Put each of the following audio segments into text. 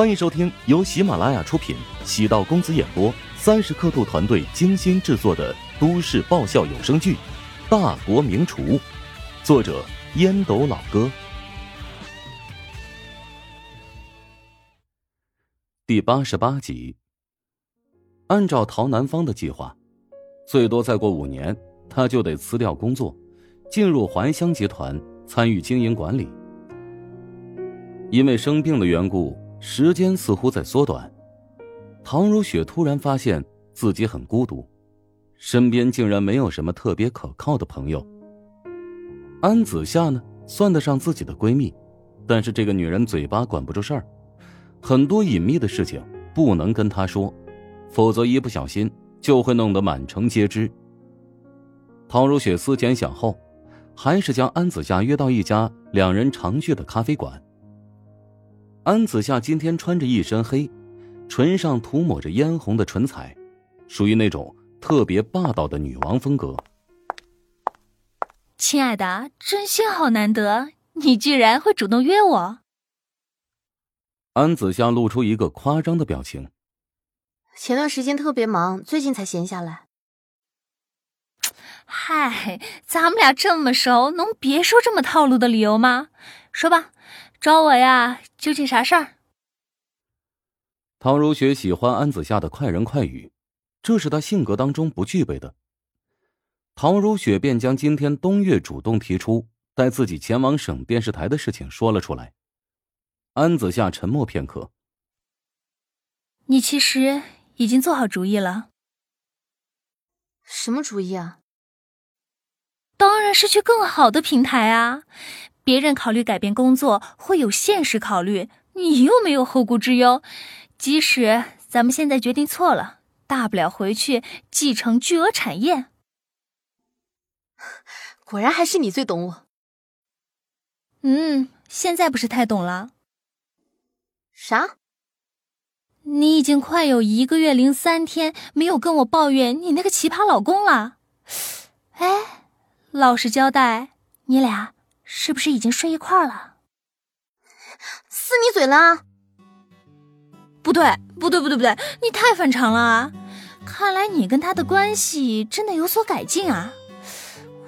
欢迎收听由喜马拉雅出品、喜道公子演播、三十刻度团队精心制作的都市爆笑有声剧《大国名厨》，作者烟斗老哥，第八十八集。按照陶南方的计划，最多再过五年，他就得辞掉工作，进入怀乡集团参与经营管理。因为生病的缘故。时间似乎在缩短，唐如雪突然发现自己很孤独，身边竟然没有什么特别可靠的朋友。安子夏呢，算得上自己的闺蜜，但是这个女人嘴巴管不住事儿，很多隐秘的事情不能跟她说，否则一不小心就会弄得满城皆知。唐如雪思前想后，还是将安子夏约到一家两人常去的咖啡馆。安子夏今天穿着一身黑，唇上涂抹着嫣红的唇彩，属于那种特别霸道的女王风格。亲爱的，真心好难得，你居然会主动约我。安子夏露出一个夸张的表情。前段时间特别忙，最近才闲下来。嗨，咱们俩这么熟，能别说这么套路的理由吗？说吧。找我呀？究竟啥事儿？唐如雪喜欢安子夏的快人快语，这是她性格当中不具备的。唐如雪便将今天东岳主动提出带自己前往省电视台的事情说了出来。安子夏沉默片刻：“你其实已经做好主意了？什么主意啊？当然是去更好的平台啊！”别人考虑改变工作会有现实考虑，你又没有后顾之忧。即使咱们现在决定错了，大不了回去继承巨额产业。果然还是你最懂我。嗯，现在不是太懂了。啥？你已经快有一个月零三天没有跟我抱怨你那个奇葩老公了。哎，老实交代，你俩。是不是已经睡一块儿了？撕你嘴了？不对，不对，不对，不对！你太反常了啊。看来你跟他的关系真的有所改进啊！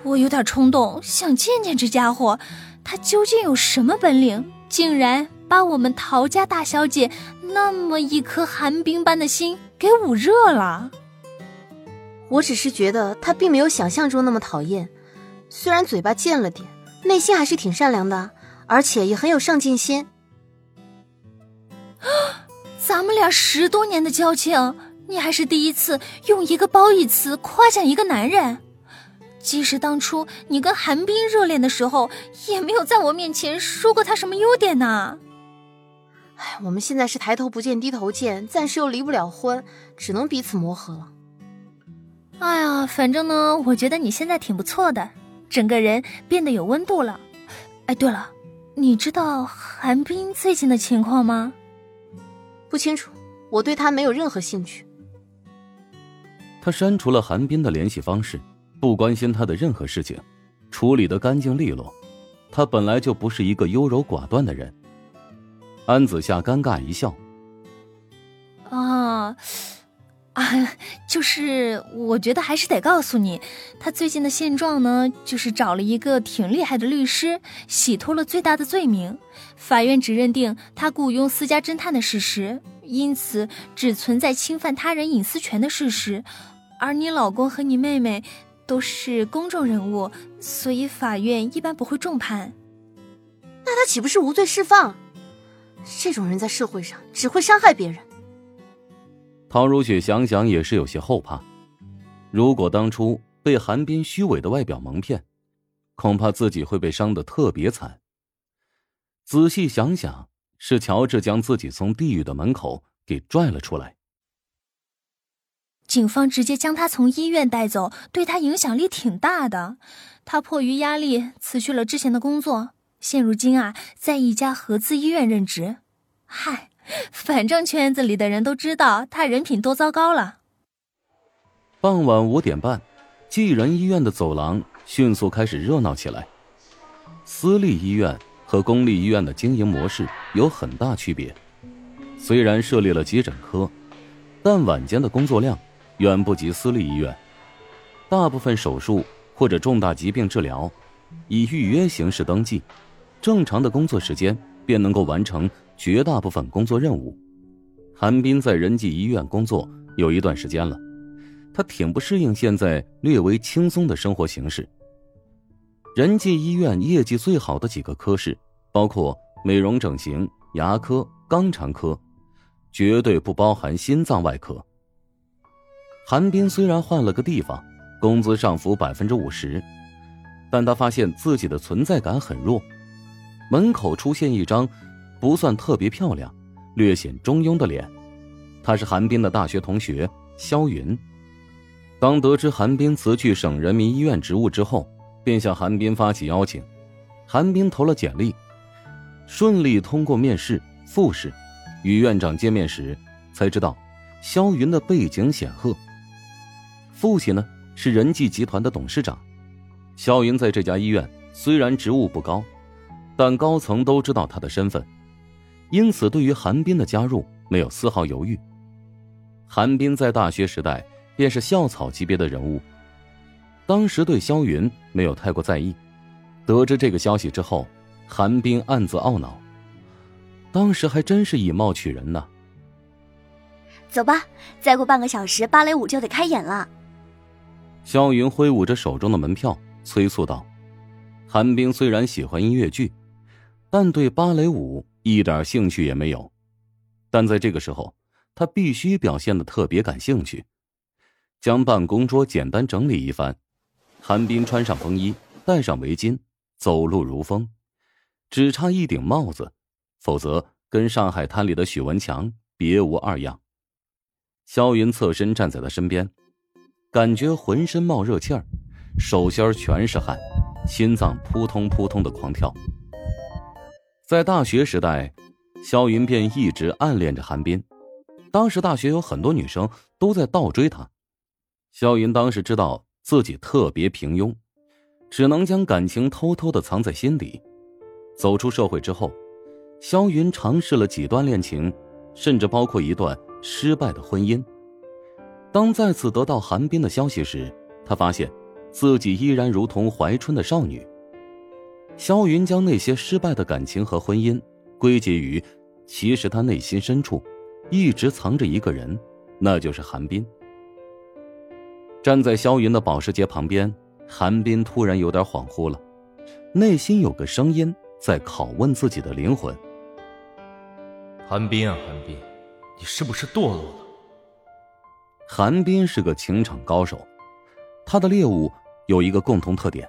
我有点冲动，想见见这家伙，他究竟有什么本领，竟然把我们陶家大小姐那么一颗寒冰般的心给捂热了。我只是觉得他并没有想象中那么讨厌，虽然嘴巴贱了点。内心还是挺善良的，而且也很有上进心。咱们俩十多年的交情，你还是第一次用一个褒义词夸奖一个男人。即使当初你跟韩冰热恋的时候，也没有在我面前说过他什么优点呢。哎，我们现在是抬头不见低头见，暂时又离不了婚，只能彼此磨合了。哎呀，反正呢，我觉得你现在挺不错的。整个人变得有温度了。哎，对了，你知道韩冰最近的情况吗？不清楚，我对他没有任何兴趣。他删除了韩冰的联系方式，不关心他的任何事情，处理的干净利落。他本来就不是一个优柔寡断的人。安子夏尴尬一笑。啊。啊，就是我觉得还是得告诉你，他最近的现状呢，就是找了一个挺厉害的律师，洗脱了最大的罪名。法院只认定他雇佣私家侦探的事实，因此只存在侵犯他人隐私权的事实。而你老公和你妹妹都是公众人物，所以法院一般不会重判。那他岂不是无罪释放？这种人在社会上只会伤害别人。唐如雪想想也是有些后怕，如果当初被韩冰虚伪的外表蒙骗，恐怕自己会被伤得特别惨。仔细想想，是乔治将自己从地狱的门口给拽了出来。警方直接将他从医院带走，对他影响力挺大的。他迫于压力辞去了之前的工作，现如今啊，在一家合资医院任职。嗨。反正圈子里的人都知道他人品多糟糕了。傍晚五点半，济仁医院的走廊迅速开始热闹起来。私立医院和公立医院的经营模式有很大区别，虽然设立了急诊科，但晚间的工作量远不及私立医院。大部分手术或者重大疾病治疗，以预约形式登记，正常的工作时间便能够完成绝大部分工作任务。韩冰在仁济医院工作有一段时间了，他挺不适应现在略微轻松的生活形式。仁济医院业绩最好的几个科室，包括美容整形、牙科、肛肠科。绝对不包含心脏外科。韩冰虽然换了个地方，工资上浮百分之五十，但他发现自己的存在感很弱。门口出现一张不算特别漂亮、略显中庸的脸，他是韩冰的大学同学肖云。当得知韩冰辞去省人民医院职务之后，便向韩冰发起邀请。韩冰投了简历，顺利通过面试复试。与院长见面时，才知道肖云的背景显赫。父亲呢是仁济集团的董事长。肖云在这家医院虽然职务不高，但高层都知道他的身份，因此对于韩冰的加入没有丝毫犹豫。韩冰在大学时代便是校草级别的人物，当时对萧云没有太过在意。得知这个消息之后，韩冰暗自懊恼。当时还真是以貌取人呢。走吧，再过半个小时，芭蕾舞就得开演了。萧云挥舞着手中的门票，催促道：“韩冰虽然喜欢音乐剧，但对芭蕾舞一点兴趣也没有。但在这个时候，他必须表现的特别感兴趣。”将办公桌简单整理一番，韩冰穿上风衣，戴上围巾，走路如风，只差一顶帽子。否则，跟上海滩里的许文强别无二样。肖云侧身站在他身边，感觉浑身冒热气儿，手心全是汗，心脏扑通扑通的狂跳。在大学时代，肖云便一直暗恋着韩冰。当时大学有很多女生都在倒追他，肖云当时知道自己特别平庸，只能将感情偷偷的藏在心底。走出社会之后。肖云尝试了几段恋情，甚至包括一段失败的婚姻。当再次得到韩冰的消息时，他发现自己依然如同怀春的少女。肖云将那些失败的感情和婚姻归结于，其实他内心深处一直藏着一个人，那就是韩冰。站在肖云的保时捷旁边，韩冰突然有点恍惚了，内心有个声音在拷问自己的灵魂。韩冰啊，韩冰，你是不是堕落了？韩冰是个情场高手，他的猎物有一个共同特点，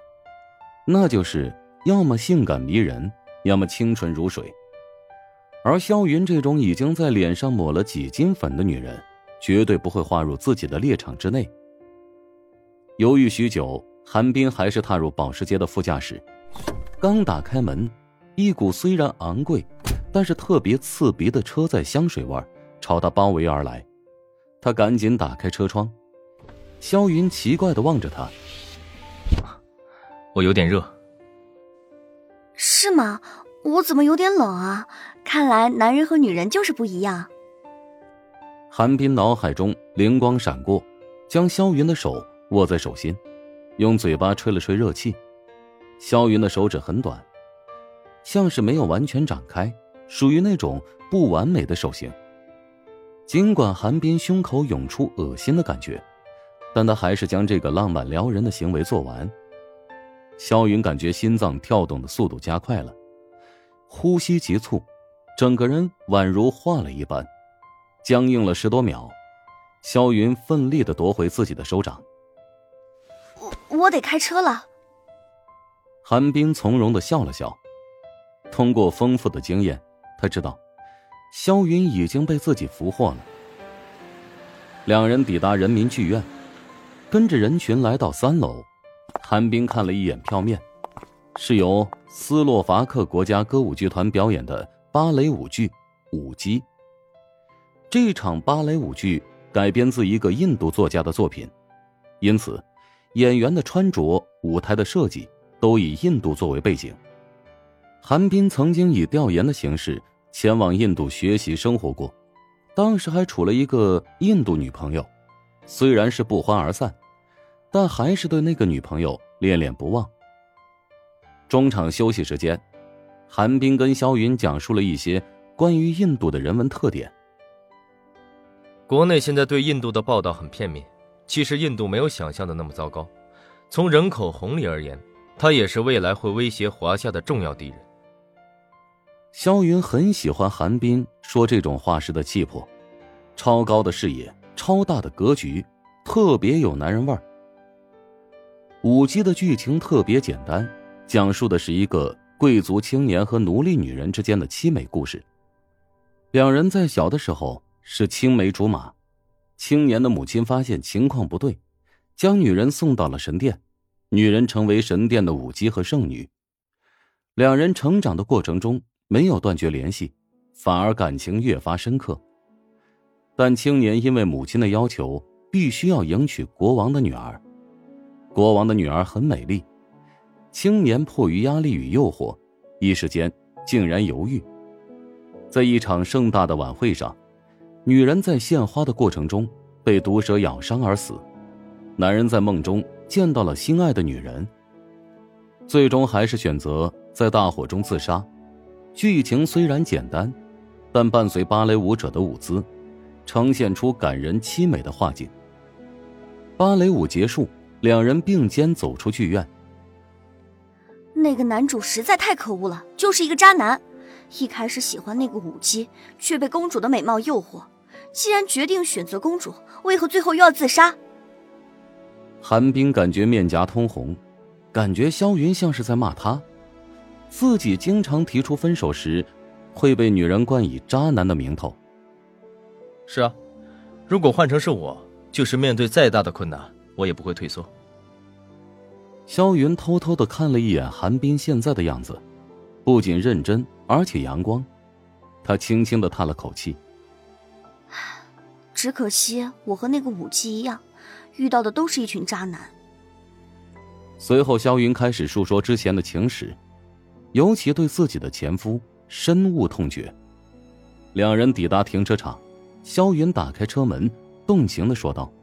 那就是要么性感迷人，要么清纯如水。而萧云这种已经在脸上抹了几斤粉的女人，绝对不会划入自己的猎场之内。犹豫许久，韩冰还是踏入保时捷的副驾驶，刚打开门，一股虽然昂贵。但是特别刺鼻的车载香水味朝他包围而来，他赶紧打开车窗。萧云奇怪的望着他：“我有点热。”“是吗？我怎么有点冷啊？看来男人和女人就是不一样。”韩冰脑海中灵光闪过，将萧云的手握在手心，用嘴巴吹了吹热气。萧云的手指很短，像是没有完全展开。属于那种不完美的手型。尽管韩冰胸口涌出恶心的感觉，但他还是将这个浪漫撩人的行为做完。肖云感觉心脏跳动的速度加快了，呼吸急促，整个人宛如化了一般，僵硬了十多秒。肖云奋力的夺回自己的手掌。我我得开车了。韩冰从容的笑了笑，通过丰富的经验。他知道，肖云已经被自己俘获了。两人抵达人民剧院，跟着人群来到三楼。韩冰看了一眼票面，是由斯洛伐克国家歌舞剧团表演的芭蕾舞剧《舞姬》。这场芭蕾舞剧改编自一个印度作家的作品，因此演员的穿着、舞台的设计都以印度作为背景。韩冰曾经以调研的形式。前往印度学习生活过，当时还处了一个印度女朋友，虽然是不欢而散，但还是对那个女朋友恋恋不忘。中场休息时间，韩冰跟肖云讲述了一些关于印度的人文特点。国内现在对印度的报道很片面，其实印度没有想象的那么糟糕。从人口红利而言，它也是未来会威胁华夏的重要敌人。肖云很喜欢韩冰说这种话时的气魄，超高的视野，超大的格局，特别有男人味儿。五集的剧情特别简单，讲述的是一个贵族青年和奴隶女人之间的凄美故事。两人在小的时候是青梅竹马，青年的母亲发现情况不对，将女人送到了神殿，女人成为神殿的舞姬和圣女。两人成长的过程中。没有断绝联系，反而感情越发深刻。但青年因为母亲的要求，必须要迎娶国王的女儿。国王的女儿很美丽，青年迫于压力与诱惑，一时间竟然犹豫。在一场盛大的晚会上，女人在献花的过程中被毒蛇咬伤而死。男人在梦中见到了心爱的女人，最终还是选择在大火中自杀。剧情虽然简单，但伴随芭蕾舞者的舞姿，呈现出感人凄美的画境。芭蕾舞结束，两人并肩走出剧院。那个男主实在太可恶了，就是一个渣男。一开始喜欢那个舞姬，却被公主的美貌诱惑。既然决定选择公主，为何最后又要自杀？韩冰感觉面颊通红，感觉萧云像是在骂他。自己经常提出分手时，会被女人冠以渣男的名头。是啊，如果换成是我，就是面对再大的困难，我也不会退缩。萧云偷偷的看了一眼韩冰现在的样子，不仅认真，而且阳光。他轻轻的叹了口气：“只可惜我和那个武姬一样，遇到的都是一群渣男。”随后，萧云开始述说之前的情史。尤其对自己的前夫深恶痛绝。两人抵达停车场，萧云打开车门，动情的说道：“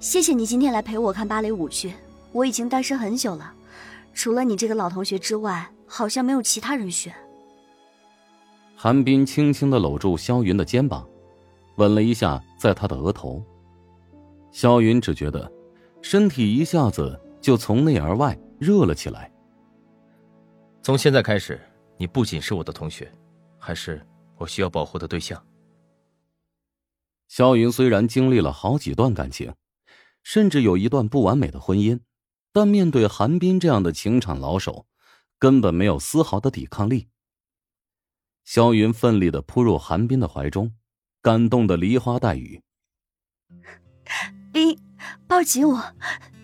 谢谢你今天来陪我看芭蕾舞剧。我已经单身很久了，除了你这个老同学之外，好像没有其他人选。”韩冰轻轻的搂住萧云的肩膀，吻了一下在他的额头。萧云只觉得，身体一下子就从内而外热了起来。从现在开始，你不仅是我的同学，还是我需要保护的对象。萧云虽然经历了好几段感情，甚至有一段不完美的婚姻，但面对韩冰这样的情场老手，根本没有丝毫的抵抗力。萧云奋力的扑入韩冰的怀中，感动的梨花带雨。冰，抱紧我，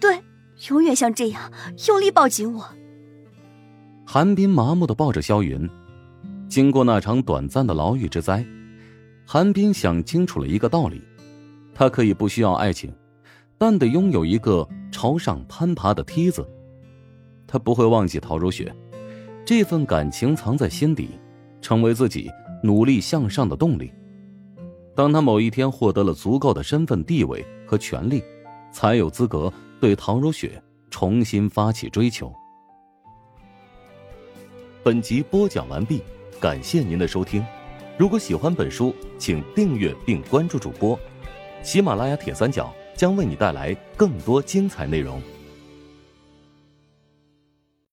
对，永远像这样用力抱紧我。韩冰麻木的抱着萧云，经过那场短暂的牢狱之灾，韩冰想清楚了一个道理：他可以不需要爱情，但得拥有一个朝上攀爬的梯子。他不会忘记陶如雪，这份感情藏在心底，成为自己努力向上的动力。当他某一天获得了足够的身份地位和权力，才有资格对陶如雪重新发起追求。本集播讲完毕，感谢您的收听。如果喜欢本书，请订阅并关注主播。喜马拉雅铁三角将为你带来更多精彩内容。